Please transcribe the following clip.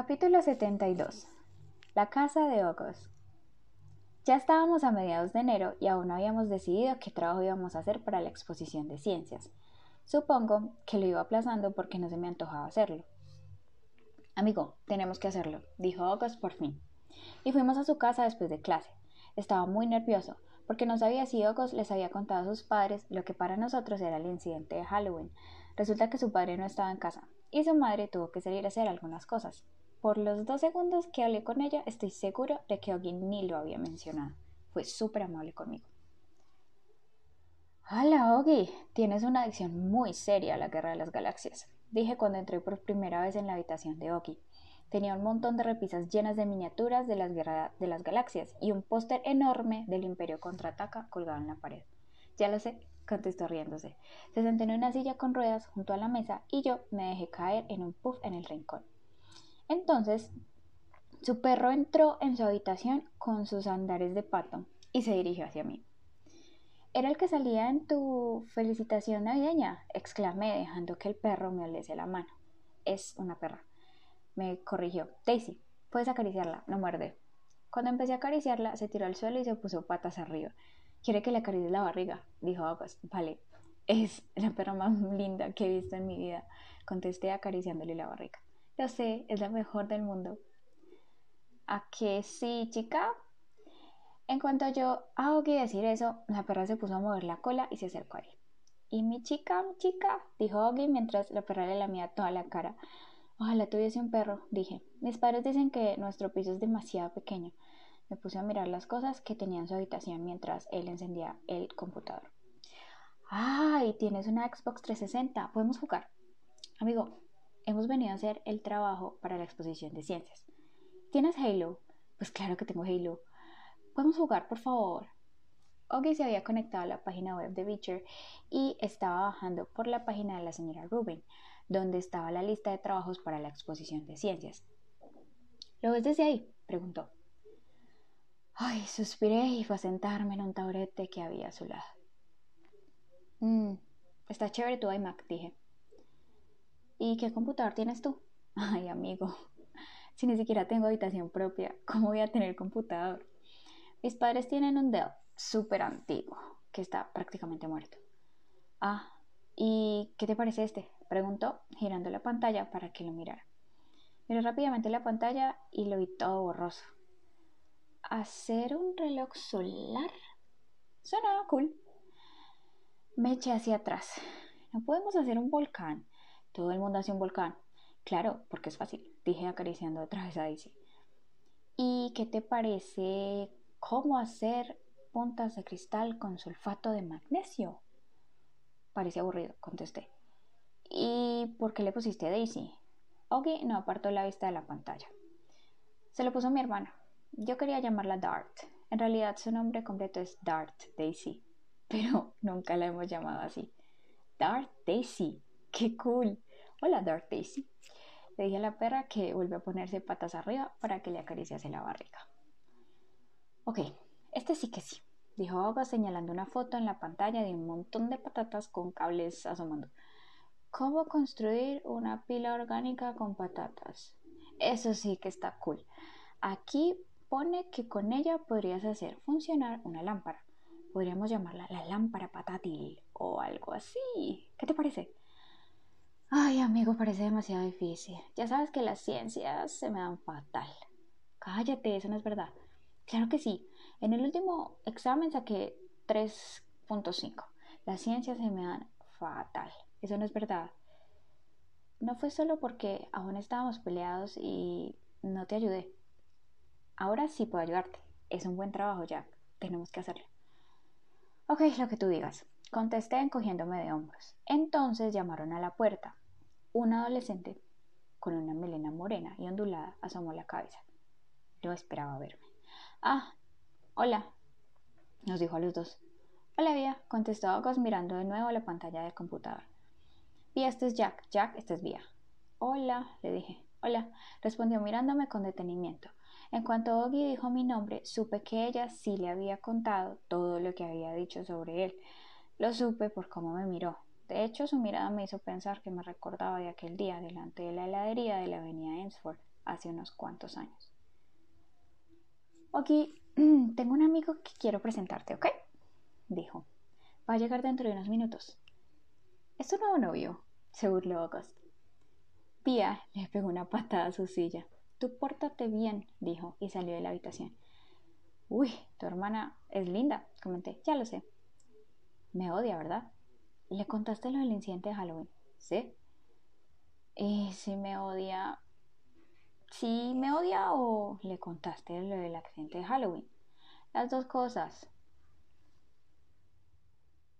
Capítulo 72 La casa de Ogos Ya estábamos a mediados de enero y aún no habíamos decidido qué trabajo íbamos a hacer para la exposición de ciencias. Supongo que lo iba aplazando porque no se me antojaba hacerlo. Amigo, tenemos que hacerlo, dijo Ogos por fin. Y fuimos a su casa después de clase. Estaba muy nervioso porque no sabía si Ogos les había contado a sus padres lo que para nosotros era el incidente de Halloween. Resulta que su padre no estaba en casa y su madre tuvo que salir a hacer algunas cosas. Por los dos segundos que hablé con ella, estoy seguro de que alguien ni lo había mencionado. Fue súper amable conmigo. Hola, Ogi. Tienes una adicción muy seria a la guerra de las galaxias, dije cuando entré por primera vez en la habitación de Ogi. Tenía un montón de repisas llenas de miniaturas de las guerras de las galaxias y un póster enorme del Imperio contraataca colgado en la pared. Ya lo sé, contestó riéndose. Se sentó en una silla con ruedas junto a la mesa y yo me dejé caer en un puff en el rincón. Entonces, su perro entró en su habitación con sus andares de pato y se dirigió hacia mí. ¿Era el que salía en tu felicitación navideña? exclamé, dejando que el perro me oliese la mano. Es una perra. Me corrigió. Daisy, puedes acariciarla, no muerde. Cuando empecé a acariciarla, se tiró al suelo y se puso patas arriba. ¿Quiere que le acaricie la barriga? dijo August. Vale, es la perra más linda que he visto en mi vida, contesté acariciándole la barriga. Lo sé, es la mejor del mundo. ¿A qué sí, chica? En cuanto yo que decir eso, la perra se puso a mover la cola y se acercó a él. ¿Y mi chica, mi chica? dijo Oggy mientras la perra le lamía toda la cara. Ojalá tuviese un perro, dije. Mis padres dicen que nuestro piso es demasiado pequeño. Me puse a mirar las cosas que tenía en su habitación mientras él encendía el computador. ¡Ay! Tienes una Xbox 360. Podemos jugar. Amigo, hemos venido a hacer el trabajo para la exposición de ciencias. ¿Tienes Halo? Pues claro que tengo Halo. ¿Podemos jugar, por favor? Oggy se había conectado a la página web de Beecher y estaba bajando por la página de la señora Rubin, donde estaba la lista de trabajos para la exposición de ciencias. ¿Lo ves desde ahí? preguntó. Ay, suspiré y fue a sentarme en un taburete que había a su lado. Mmm, está chévere tu iMac, dije. ¿Y qué computador tienes tú? Ay, amigo, si ni siquiera tengo habitación propia, ¿cómo voy a tener computador? Mis padres tienen un Dell súper antiguo, que está prácticamente muerto. Ah, ¿y qué te parece este? Preguntó, girando la pantalla para que lo mirara. Miré rápidamente la pantalla y lo vi todo borroso. ¿Hacer un reloj solar? Suena cool. Me eché hacia atrás. No podemos hacer un volcán. Todo el mundo hace un volcán. Claro, porque es fácil, dije acariciando otra vez a Daisy. ¿Y qué te parece cómo hacer puntas de cristal con sulfato de magnesio? Parece aburrido, contesté. ¿Y por qué le pusiste Daisy? Oggy no apartó la vista de la pantalla. Se lo puso mi hermana. Yo quería llamarla Dart. En realidad su nombre completo es Dart Daisy, pero nunca la hemos llamado así. Dart Daisy. ¡Qué cool! Hola, Dark Daisy. Le dije a la perra que vuelve a ponerse patas arriba para que le acariciase la barriga. Ok, este sí que sí, dijo Oga señalando una foto en la pantalla de un montón de patatas con cables asomando. ¿Cómo construir una pila orgánica con patatas? Eso sí que está cool. Aquí pone que con ella podrías hacer funcionar una lámpara. Podríamos llamarla la lámpara patátil o algo así. ¿Qué te parece? Ay, amigo, parece demasiado difícil. Ya sabes que las ciencias se me dan fatal. Cállate, eso no es verdad. Claro que sí. En el último examen saqué 3.5. Las ciencias se me dan fatal. Eso no es verdad. No fue solo porque aún estábamos peleados y no te ayudé. Ahora sí puedo ayudarte. Es un buen trabajo, Jack. Tenemos que hacerlo. Ok, lo que tú digas. Contesté encogiéndome de hombros. Entonces llamaron a la puerta. Un adolescente con una melena morena y ondulada asomó la cabeza. No esperaba verme. Ah, hola, nos dijo a los dos. Hola, Vía, contestó August mirando de nuevo la pantalla del computador. Vía, este es Jack. Jack, este es Vía. Hola, le dije. Hola, respondió mirándome con detenimiento. En cuanto Oggy dijo mi nombre, supe que ella sí le había contado todo lo que había dicho sobre él. Lo supe por cómo me miró. De hecho, su mirada me hizo pensar que me recordaba de aquel día delante de la heladería de la avenida Ensford, hace unos cuantos años. Ok, tengo un amigo que quiero presentarte, ¿ok? Dijo. Va a llegar dentro de unos minutos. ¿Es tu nuevo novio? se burló August. Pia le pegó una patada a su silla. Tú pórtate bien, dijo, y salió de la habitación. Uy, tu hermana es linda, comenté. Ya lo sé. Me odia, ¿verdad? ¿Le contaste lo del incidente de Halloween? ¿Sí? ¿Y si me odia? ¿Sí me odia o le contaste lo del accidente de Halloween? Las dos cosas.